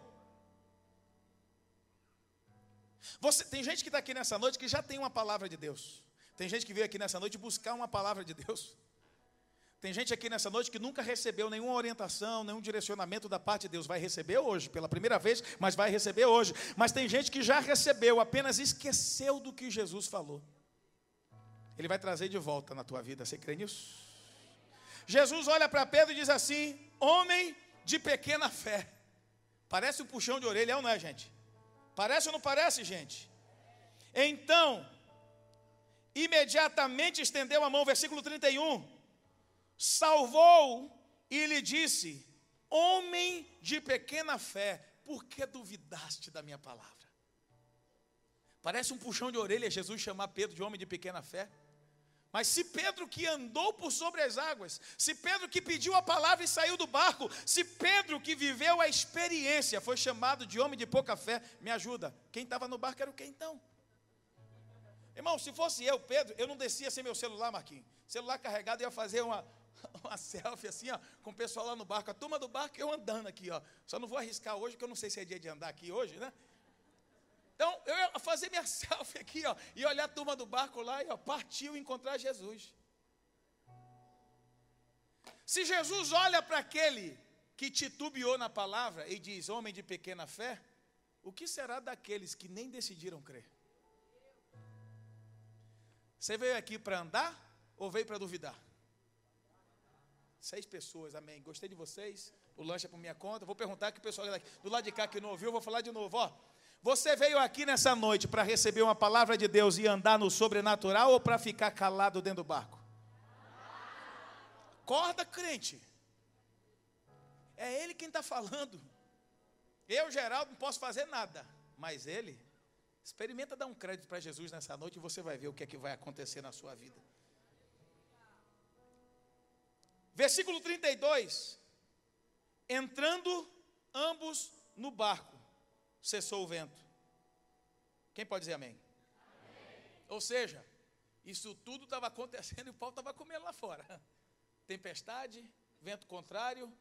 Você, tem gente que está aqui nessa noite que já tem uma palavra de Deus. Tem gente que veio aqui nessa noite buscar uma palavra de Deus. Tem gente aqui nessa noite que nunca recebeu nenhuma orientação, nenhum direcionamento da parte de Deus. Vai receber hoje, pela primeira vez, mas vai receber hoje. Mas tem gente que já recebeu, apenas esqueceu do que Jesus falou. Ele vai trazer de volta na tua vida. Você crê nisso? Jesus olha para Pedro e diz assim: Homem de pequena fé. Parece um puxão de orelha, não é, gente? Parece ou não parece, gente? Então, imediatamente estendeu a mão, versículo 31. Salvou e lhe disse: Homem de pequena fé, por que duvidaste da minha palavra? Parece um puxão de orelha Jesus chamar Pedro de homem de pequena fé. Mas se Pedro que andou por sobre as águas, se Pedro que pediu a palavra e saiu do barco, se Pedro que viveu a experiência foi chamado de homem de pouca fé, me ajuda. Quem estava no barco era o que então? Irmão, se fosse eu, Pedro, eu não descia sem meu celular, Marquinhos. Celular carregado, eu ia fazer uma, uma selfie assim, ó, com o pessoal lá no barco. A turma do barco, eu andando aqui, ó. Só não vou arriscar hoje, porque eu não sei se é dia de andar aqui hoje, né? Então, eu ia fazer minha selfie aqui, ó, e olhar a turma do barco lá e ó, partiu encontrar Jesus. Se Jesus olha para aquele que titubeou na palavra e diz, homem de pequena fé, o que será daqueles que nem decidiram crer? Você veio aqui para andar ou veio para duvidar? Seis pessoas, amém. Gostei de vocês. O lanche é por minha conta. Vou perguntar que o pessoal do lado de cá que não ouviu, vou falar de novo. Ó, você veio aqui nessa noite para receber uma palavra de Deus e andar no sobrenatural ou para ficar calado dentro do barco? Acorda, crente. É Ele quem está falando. Eu, Geraldo, não posso fazer nada, mas Ele Experimenta dar um crédito para Jesus nessa noite e você vai ver o que é que vai acontecer na sua vida. Versículo 32. Entrando ambos no barco, cessou o vento. Quem pode dizer amém? amém. Ou seja, isso tudo estava acontecendo e o pau estava comendo lá fora. Tempestade, vento contrário,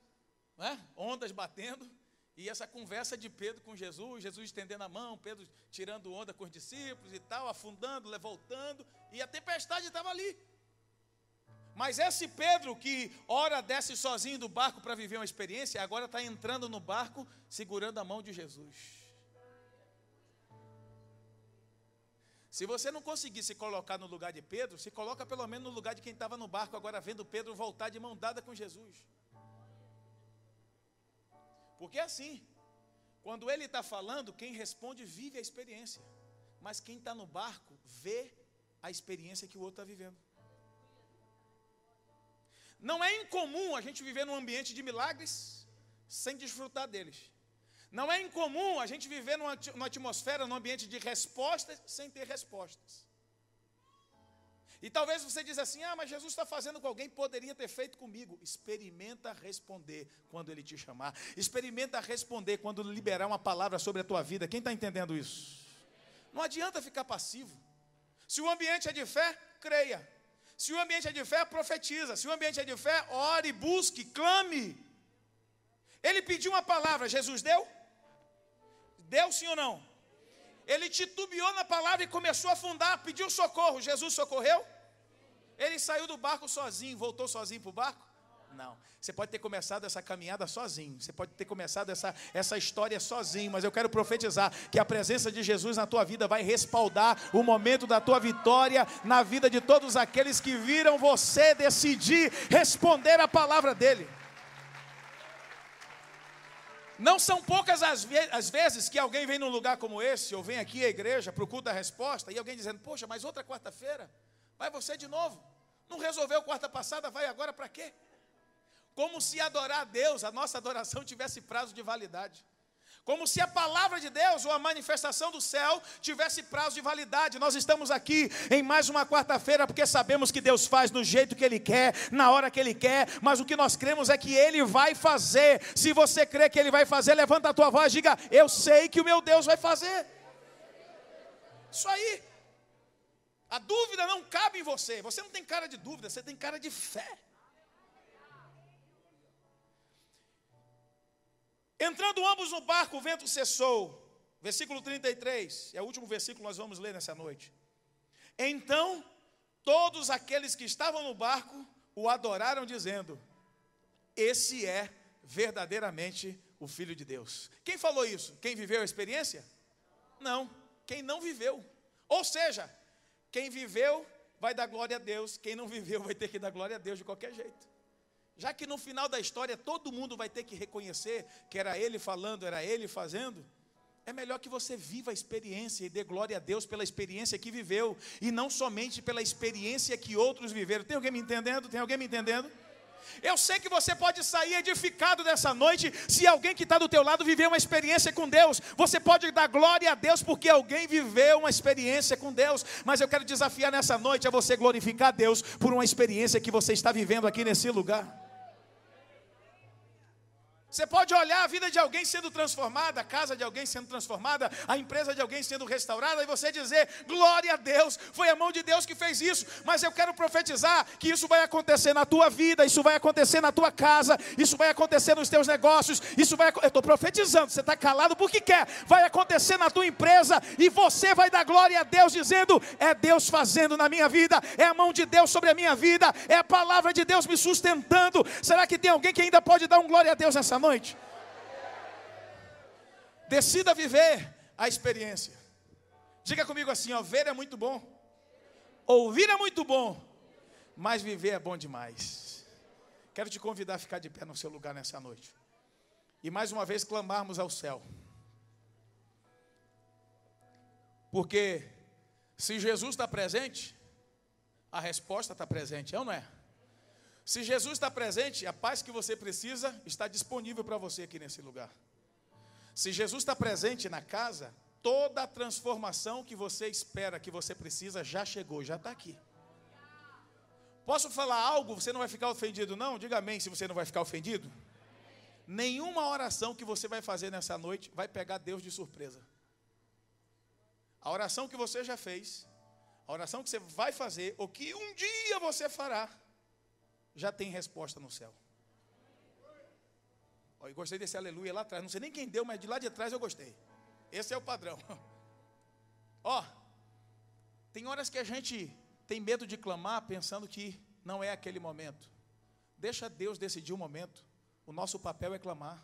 né? ondas batendo. E essa conversa de Pedro com Jesus, Jesus estendendo a mão, Pedro tirando onda com os discípulos e tal, afundando, voltando, e a tempestade estava ali. Mas esse Pedro que ora desce sozinho do barco para viver uma experiência, agora está entrando no barco segurando a mão de Jesus. Se você não conseguir se colocar no lugar de Pedro, se coloca pelo menos no lugar de quem estava no barco, agora vendo Pedro voltar de mão dada com Jesus. Porque é assim, quando ele está falando, quem responde vive a experiência, mas quem está no barco vê a experiência que o outro está vivendo. Não é incomum a gente viver num ambiente de milagres sem desfrutar deles. Não é incomum a gente viver numa, atmosfera, num ambiente de respostas sem ter respostas. E talvez você diz assim: ah, mas Jesus está fazendo com alguém, poderia ter feito comigo. Experimenta responder quando Ele te chamar. Experimenta responder quando liberar uma palavra sobre a tua vida. Quem está entendendo isso? Não adianta ficar passivo. Se o ambiente é de fé, creia. Se o ambiente é de fé, profetiza. Se o ambiente é de fé, ore, busque, clame. Ele pediu uma palavra, Jesus deu? Deu sim ou não? Ele titubeou na palavra e começou a afundar, pediu socorro. Jesus socorreu? Ele saiu do barco sozinho, voltou sozinho para o barco? Não. Você pode ter começado essa caminhada sozinho. Você pode ter começado essa, essa história sozinho. Mas eu quero profetizar que a presença de Jesus na tua vida vai respaldar o momento da tua vitória na vida de todos aqueles que viram você decidir responder a palavra dele. Não são poucas as, ve as, vezes que alguém vem num lugar como esse, ou vem aqui à igreja culto da resposta, e alguém dizendo, poxa, mas outra quarta-feira, vai você de novo. Não resolveu quarta passada, vai agora para quê? Como se adorar a Deus, a nossa adoração tivesse prazo de validade. Como se a palavra de Deus ou a manifestação do céu tivesse prazo de validade. Nós estamos aqui em mais uma quarta-feira porque sabemos que Deus faz do jeito que Ele quer, na hora que Ele quer, mas o que nós cremos é que Ele vai fazer. Se você crê que Ele vai fazer, levanta a tua voz e diga: Eu sei que o meu Deus vai fazer. Isso aí. A dúvida não cabe em você. Você não tem cara de dúvida, você tem cara de fé. Entrando ambos no barco, o vento cessou. Versículo 33, é o último versículo que nós vamos ler nessa noite. Então, todos aqueles que estavam no barco o adoraram, dizendo: Esse é verdadeiramente o Filho de Deus. Quem falou isso? Quem viveu a experiência? Não, quem não viveu. Ou seja, quem viveu vai dar glória a Deus, quem não viveu vai ter que dar glória a Deus de qualquer jeito. Já que no final da história todo mundo vai ter que reconhecer que era ele falando, era ele fazendo, é melhor que você viva a experiência e dê glória a Deus pela experiência que viveu, e não somente pela experiência que outros viveram. Tem alguém me entendendo? Tem alguém me entendendo? Eu sei que você pode sair edificado dessa noite se alguém que está do teu lado viveu uma experiência com Deus. Você pode dar glória a Deus porque alguém viveu uma experiência com Deus. Mas eu quero desafiar nessa noite a você glorificar a Deus por uma experiência que você está vivendo aqui nesse lugar. Você pode olhar a vida de alguém sendo transformada, a casa de alguém sendo transformada, a empresa de alguém sendo restaurada, e você dizer: glória a Deus, foi a mão de Deus que fez isso. Mas eu quero profetizar que isso vai acontecer na tua vida, isso vai acontecer na tua casa, isso vai acontecer nos teus negócios, isso vai. Eu estou profetizando, você está calado porque quer, vai acontecer na tua empresa, e você vai dar glória a Deus, dizendo: é Deus fazendo na minha vida, é a mão de Deus sobre a minha vida, é a palavra de Deus me sustentando. Será que tem alguém que ainda pode dar um glória a Deus nessa noite. Decida viver a experiência. Diga comigo assim: ó, ver é muito bom, ouvir é muito bom, mas viver é bom demais. Quero te convidar a ficar de pé no seu lugar nessa noite. E mais uma vez clamarmos ao céu. Porque se Jesus está presente, a resposta está presente, é ou não é? Se Jesus está presente, a paz que você precisa está disponível para você aqui nesse lugar. Se Jesus está presente na casa, Toda a transformação que você espera, que você precisa, já chegou, já está aqui. Posso falar algo? Você não vai ficar ofendido, não? Diga amém se você não vai ficar ofendido. Nenhuma oração que você vai fazer nessa noite vai pegar Deus de surpresa. A oração que você já fez, a oração que você vai fazer, ou que um dia você fará, já tem resposta no céu. Eu gostei desse aleluia lá atrás. Não sei nem quem deu, mas de lá de trás eu gostei. Esse é o padrão. Ó, tem horas que a gente tem medo de clamar pensando que não é aquele momento. Deixa Deus decidir o momento. O nosso papel é clamar.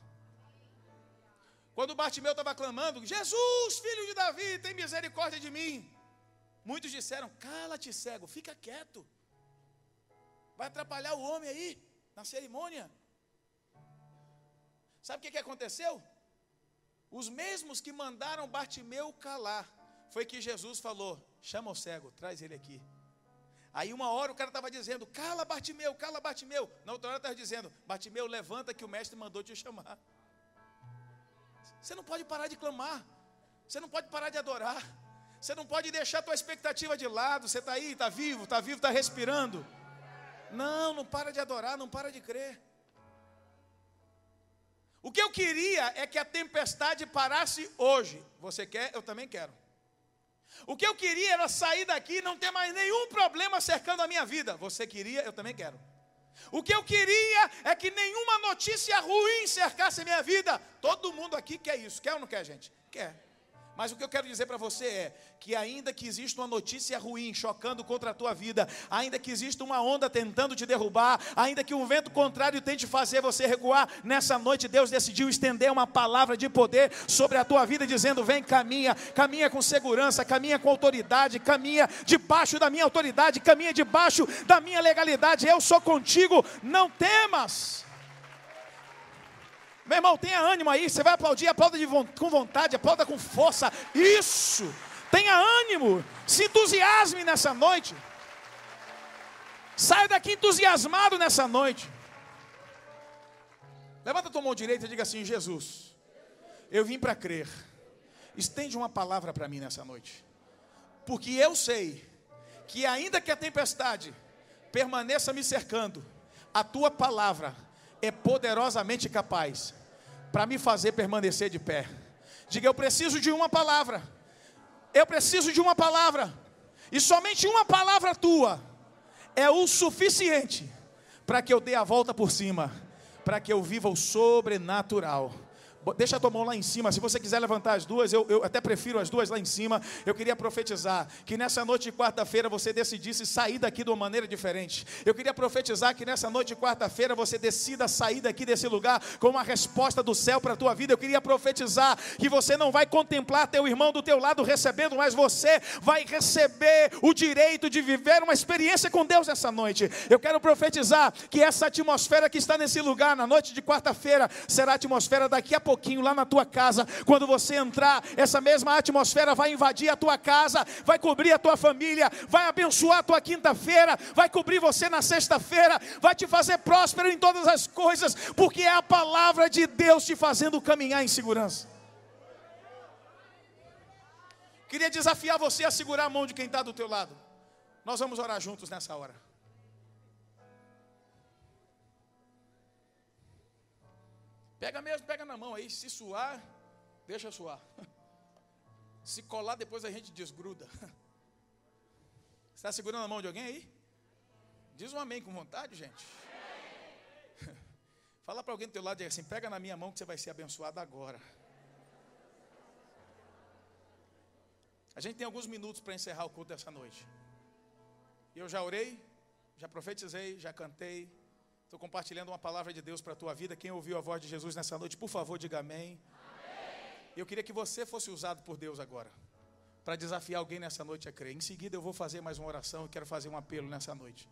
Quando Bartimeu estava clamando, Jesus, filho de Davi, tem misericórdia de mim. Muitos disseram: Cala-te, cego, fica quieto. Vai atrapalhar o homem aí, na cerimônia. Sabe o que, que aconteceu? Os mesmos que mandaram Bartimeu calar, foi que Jesus falou: chama o cego, traz ele aqui. Aí uma hora o cara estava dizendo: cala Bartimeu, cala Bartimeu. Na outra hora estava dizendo: Bartimeu, levanta que o mestre mandou te chamar. Você não pode parar de clamar, você não pode parar de adorar, você não pode deixar tua expectativa de lado. Você está aí, está vivo, está vivo, está respirando. Não, não para de adorar, não para de crer. O que eu queria é que a tempestade parasse hoje. Você quer? Eu também quero. O que eu queria era sair daqui e não ter mais nenhum problema cercando a minha vida. Você queria? Eu também quero. O que eu queria é que nenhuma notícia ruim cercasse a minha vida. Todo mundo aqui quer isso. Quer ou não quer, gente? Quer. Mas o que eu quero dizer para você é que, ainda que exista uma notícia ruim chocando contra a tua vida, ainda que exista uma onda tentando te derrubar, ainda que um vento contrário tente fazer você recuar, nessa noite Deus decidiu estender uma palavra de poder sobre a tua vida, dizendo: Vem, caminha, caminha com segurança, caminha com autoridade, caminha debaixo da minha autoridade, caminha debaixo da minha legalidade. Eu sou contigo, não temas. Meu irmão, tenha ânimo aí. Você vai aplaudir, aplauda de, com vontade, aplauda com força. Isso. Tenha ânimo. Se entusiasme nessa noite. Saia daqui entusiasmado nessa noite. Levanta a tua mão direita e diga assim: Jesus, eu vim para crer. Estende uma palavra para mim nessa noite. Porque eu sei que, ainda que a tempestade permaneça me cercando, a tua palavra é poderosamente capaz para me fazer permanecer de pé. Diga, eu preciso de uma palavra. Eu preciso de uma palavra. E somente uma palavra tua é o suficiente para que eu dê a volta por cima, para que eu viva o sobrenatural. Deixa a tua mão lá em cima. Se você quiser levantar as duas, eu, eu até prefiro as duas lá em cima. Eu queria profetizar que nessa noite de quarta-feira você decidisse sair daqui de uma maneira diferente. Eu queria profetizar que nessa noite de quarta-feira você decida sair daqui desse lugar com uma resposta do céu para a tua vida. Eu queria profetizar que você não vai contemplar teu irmão do teu lado recebendo, mas você vai receber o direito de viver uma experiência com Deus nessa noite. Eu quero profetizar que essa atmosfera que está nesse lugar na noite de quarta-feira será a atmosfera daqui a pouco pouquinho lá na tua casa. Quando você entrar, essa mesma atmosfera vai invadir a tua casa, vai cobrir a tua família, vai abençoar a tua quinta-feira, vai cobrir você na sexta-feira, vai te fazer próspero em todas as coisas, porque é a palavra de Deus te fazendo caminhar em segurança. Queria desafiar você a segurar a mão de quem está do teu lado. Nós vamos orar juntos nessa hora. Pega mesmo, pega na mão aí. Se suar, deixa suar. Se colar, depois a gente desgruda. Está segurando a mão de alguém aí? Diz um amém com vontade, gente. Fala para alguém do teu lado e assim: pega na minha mão que você vai ser abençoado agora. A gente tem alguns minutos para encerrar o culto dessa noite. Eu já orei, já profetizei, já cantei. Estou compartilhando uma palavra de Deus para a tua vida. Quem ouviu a voz de Jesus nessa noite, por favor, diga amém. amém. Eu queria que você fosse usado por Deus agora, para desafiar alguém nessa noite a crer. Em seguida, eu vou fazer mais uma oração e quero fazer um apelo nessa noite.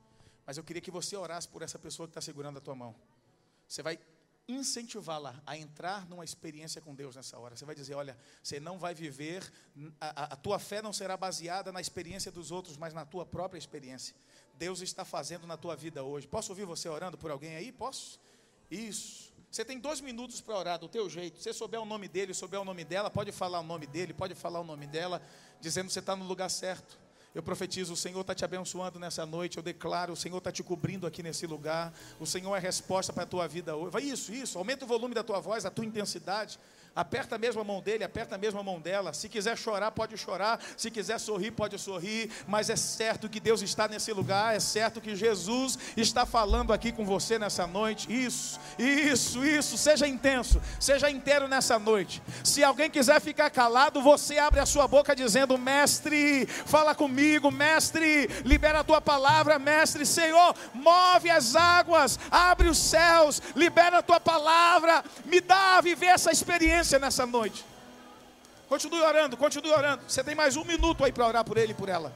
Mas eu queria que você orasse por essa pessoa que está segurando a tua mão. Você vai incentivá-la a entrar numa experiência com Deus nessa hora. Você vai dizer: olha, você não vai viver, a, a, tua fé não será baseada na experiência dos outros, mas na tua própria experiência. Deus está fazendo na tua vida hoje. Posso ouvir você orando por alguém aí? Posso? Isso. Você tem dois minutos para orar do teu jeito. Se você souber o nome dele, souber o nome dela, pode falar o nome dele, pode falar o nome dela, dizendo que você está no lugar certo. Eu profetizo, o Senhor está te abençoando nessa noite. Eu declaro, o Senhor está te cobrindo aqui nesse lugar. O Senhor é resposta para a tua vida hoje. Vai isso, isso. Aumenta o volume da tua voz, a tua intensidade. Aperta mesmo a mão dele, aperta mesmo a mão dela. Se quiser chorar, pode chorar. Se quiser sorrir, pode sorrir. Mas é certo que Deus está nesse lugar. É certo que Jesus está falando aqui com você nessa noite. Isso, isso, isso. Seja intenso, seja inteiro nessa noite. Se alguém quiser ficar calado, você abre a sua boca dizendo: Mestre, fala comigo, Mestre, libera a tua palavra, Mestre. Senhor, move as águas, abre os céus, libera a tua palavra, me dá a viver essa experiência nessa noite. Continue orando, continue orando. Você tem mais um minuto aí para orar por ele e por ela.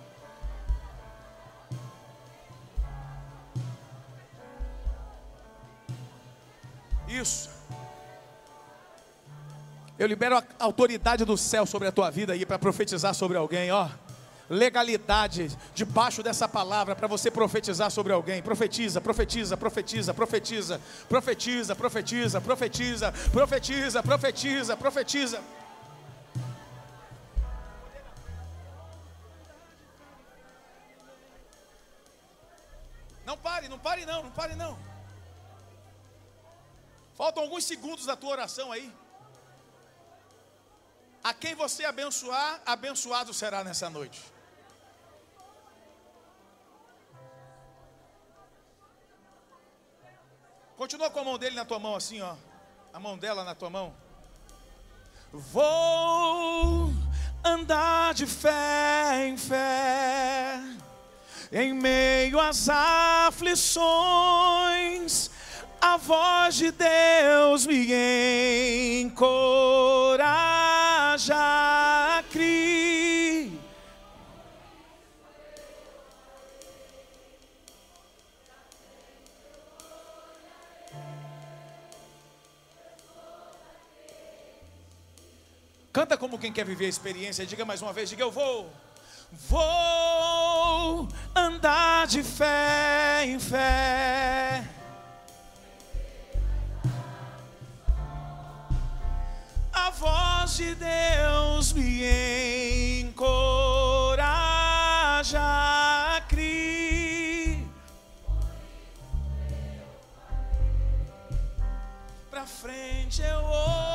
Isso. Eu libero a autoridade do céu sobre a tua vida aí para profetizar sobre alguém, ó legalidade debaixo dessa palavra para você profetizar sobre alguém. Profetiza, profetiza, profetiza, profetiza, profetiza, profetiza, profetiza, profetiza, profetiza, profetiza. Não pare, não pare não, não pare não. Faltam alguns segundos da tua oração aí. A quem você abençoar, abençoado será nessa noite. Continua com a mão dele na tua mão, assim, ó. A mão dela na tua mão. Vou andar de fé em fé, em meio às aflições, a voz de Deus me encoraja Canta como quem quer viver a experiência. Diga mais uma vez: diga eu vou. Vou andar de fé em fé. A voz de Deus me encoraja a crer. Pra frente eu ouço.